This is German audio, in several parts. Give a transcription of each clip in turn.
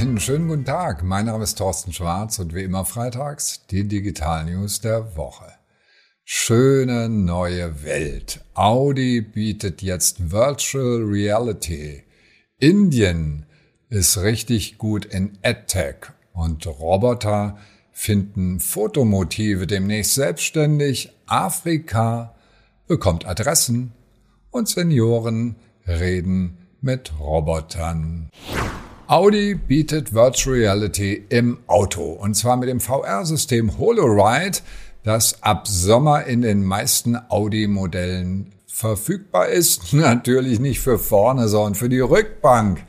einen schönen guten Tag. Mein Name ist Thorsten Schwarz und wie immer freitags die Digital News der Woche. Schöne neue Welt. Audi bietet jetzt Virtual Reality. Indien ist richtig gut in AdTech und Roboter finden Fotomotive demnächst selbstständig. Afrika bekommt Adressen und Senioren reden mit Robotern. Audi bietet Virtual Reality im Auto und zwar mit dem VR-System HoloRide, das ab Sommer in den meisten Audi-Modellen verfügbar ist. Natürlich nicht für vorne, sondern für die Rückbank.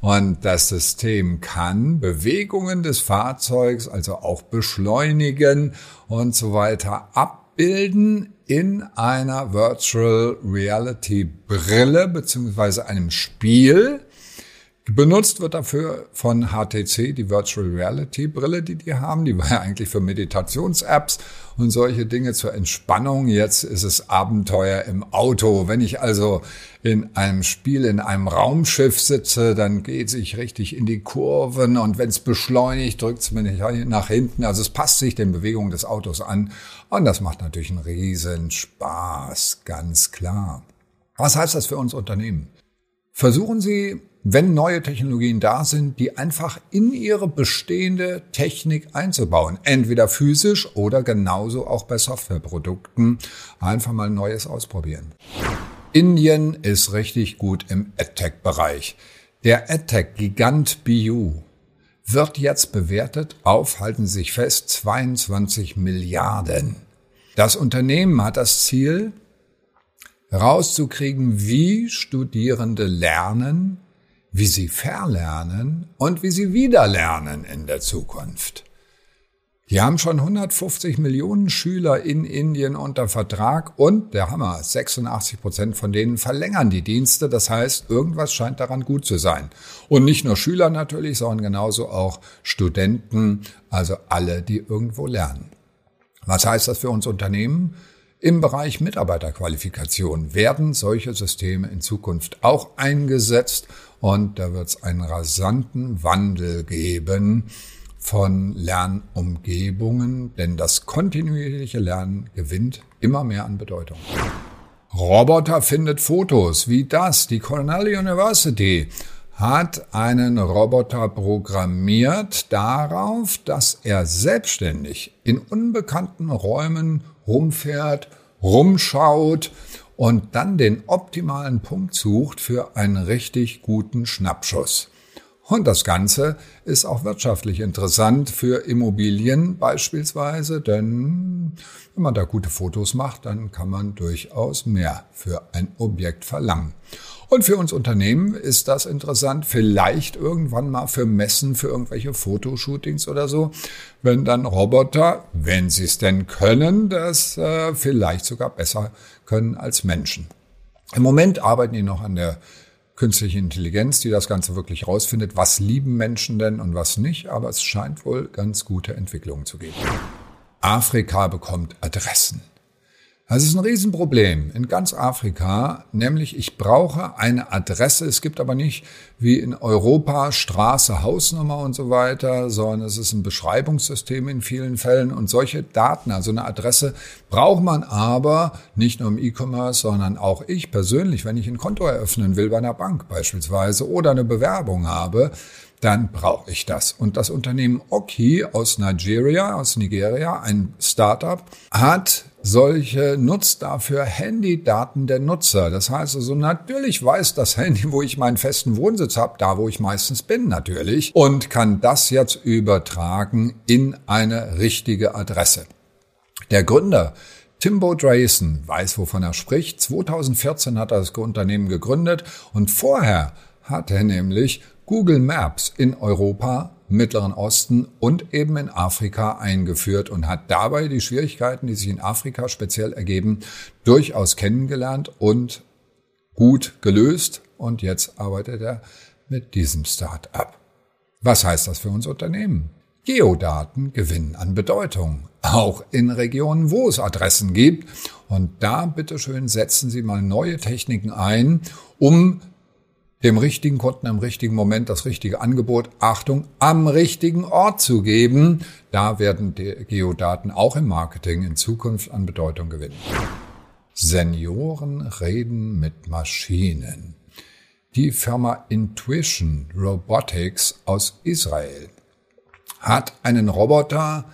Und das System kann Bewegungen des Fahrzeugs, also auch beschleunigen und so weiter, abbilden in einer Virtual Reality Brille beziehungsweise einem Spiel. Benutzt wird dafür von HTC die Virtual Reality Brille, die die haben. Die war ja eigentlich für Meditations-Apps und solche Dinge zur Entspannung. Jetzt ist es Abenteuer im Auto. Wenn ich also in einem Spiel in einem Raumschiff sitze, dann geht sich richtig in die Kurven und wenn es beschleunigt, drückt es mir nach hinten. Also es passt sich den Bewegungen des Autos an und das macht natürlich einen riesen Spaß, ganz klar. Was heißt das für uns Unternehmen? Versuchen Sie wenn neue Technologien da sind, die einfach in ihre bestehende Technik einzubauen. Entweder physisch oder genauso auch bei Softwareprodukten. Einfach mal Neues ausprobieren. Indien ist richtig gut im AdTech-Bereich. Der AdTech-Gigant BU wird jetzt bewertet auf, halten Sie sich fest, 22 Milliarden. Das Unternehmen hat das Ziel, rauszukriegen, wie Studierende lernen, wie sie verlernen und wie sie wieder lernen in der Zukunft. Die haben schon 150 Millionen Schüler in Indien unter Vertrag und der Hammer, 86 Prozent von denen verlängern die Dienste. Das heißt, irgendwas scheint daran gut zu sein. Und nicht nur Schüler natürlich, sondern genauso auch Studenten, also alle, die irgendwo lernen. Was heißt das für uns Unternehmen? Im Bereich Mitarbeiterqualifikation werden solche Systeme in Zukunft auch eingesetzt und da wird es einen rasanten Wandel geben von Lernumgebungen, denn das kontinuierliche Lernen gewinnt immer mehr an Bedeutung. Roboter findet Fotos wie das. Die Cornell University hat einen Roboter programmiert darauf, dass er selbstständig in unbekannten Räumen rumfährt, rumschaut und dann den optimalen Punkt sucht für einen richtig guten Schnappschuss. Und das Ganze ist auch wirtschaftlich interessant für Immobilien beispielsweise, denn wenn man da gute Fotos macht, dann kann man durchaus mehr für ein Objekt verlangen. Und für uns Unternehmen ist das interessant, vielleicht irgendwann mal für Messen, für irgendwelche Fotoshootings oder so, wenn dann Roboter, wenn sie es denn können, das äh, vielleicht sogar besser können als Menschen. Im Moment arbeiten die noch an der künstlichen Intelligenz, die das Ganze wirklich rausfindet, was lieben Menschen denn und was nicht, aber es scheint wohl ganz gute Entwicklungen zu geben. Afrika bekommt Adressen. Das ist ein Riesenproblem in ganz Afrika, nämlich ich brauche eine Adresse. Es gibt aber nicht wie in Europa Straße, Hausnummer und so weiter, sondern es ist ein Beschreibungssystem in vielen Fällen und solche Daten, also eine Adresse, braucht man aber nicht nur im E-Commerce, sondern auch ich persönlich, wenn ich ein Konto eröffnen will bei einer Bank beispielsweise oder eine Bewerbung habe, dann brauche ich das. Und das Unternehmen Oki aus Nigeria, aus Nigeria, ein Startup, hat solche nutzt dafür Handydaten der Nutzer. Das heißt also, natürlich weiß das Handy, wo ich meinen festen Wohnsitz habe, da wo ich meistens bin natürlich, und kann das jetzt übertragen in eine richtige Adresse. Der Gründer Timbo Drayson weiß, wovon er spricht. 2014 hat er das Unternehmen gegründet und vorher hat er nämlich Google Maps in Europa Mittleren Osten und eben in Afrika eingeführt und hat dabei die Schwierigkeiten, die sich in Afrika speziell ergeben, durchaus kennengelernt und gut gelöst. Und jetzt arbeitet er mit diesem Start-up. Was heißt das für uns Unternehmen? Geodaten gewinnen an Bedeutung, auch in Regionen, wo es Adressen gibt. Und da bitteschön setzen Sie mal neue Techniken ein, um dem richtigen Kunden im richtigen Moment das richtige Angebot, Achtung, am richtigen Ort zu geben. Da werden Geodaten auch im Marketing in Zukunft an Bedeutung gewinnen. Senioren reden mit Maschinen. Die Firma Intuition Robotics aus Israel hat einen Roboter,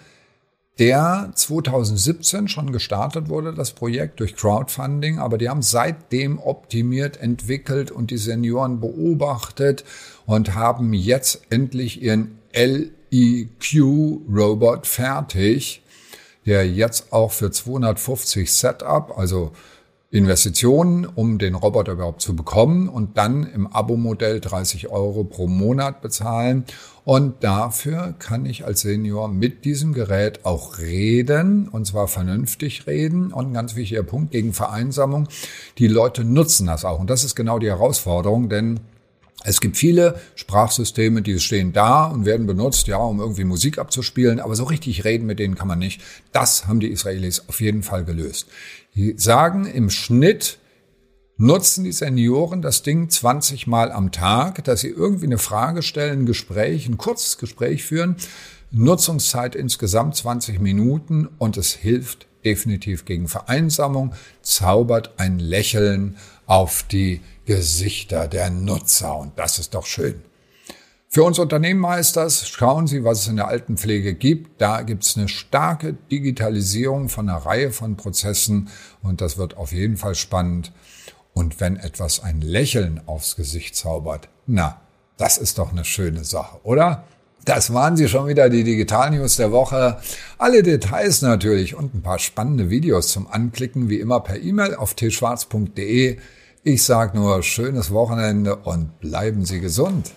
der 2017 schon gestartet wurde, das Projekt durch Crowdfunding, aber die haben seitdem optimiert, entwickelt und die Senioren beobachtet und haben jetzt endlich ihren LEQ-Robot fertig, der jetzt auch für 250 Setup, also Investitionen, um den Roboter überhaupt zu bekommen und dann im Abo-Modell 30 Euro pro Monat bezahlen. Und dafür kann ich als Senior mit diesem Gerät auch reden, und zwar vernünftig reden. Und ein ganz wichtiger Punkt gegen Vereinsamung. Die Leute nutzen das auch. Und das ist genau die Herausforderung, denn es gibt viele Sprachsysteme, die stehen da und werden benutzt, ja, um irgendwie Musik abzuspielen, aber so richtig reden mit denen kann man nicht. Das haben die Israelis auf jeden Fall gelöst. Die sagen im Schnitt, nutzen die Senioren das Ding 20 Mal am Tag, dass sie irgendwie eine Frage stellen, ein Gespräch, ein kurzes Gespräch führen. Nutzungszeit insgesamt 20 Minuten und es hilft definitiv gegen Vereinsamung, zaubert ein Lächeln auf die Gesichter der Nutzer und das ist doch schön. Für uns Unternehmenmeisters schauen Sie, was es in der Altenpflege gibt. Da gibt es eine starke Digitalisierung von einer Reihe von Prozessen und das wird auf jeden Fall spannend. Und wenn etwas ein Lächeln aufs Gesicht zaubert, na, das ist doch eine schöne Sache, oder? Das waren sie schon wieder, die Digital News der Woche. Alle Details natürlich und ein paar spannende Videos zum Anklicken, wie immer per E-Mail auf tschwarz.de. Ich sage nur schönes Wochenende und bleiben Sie gesund.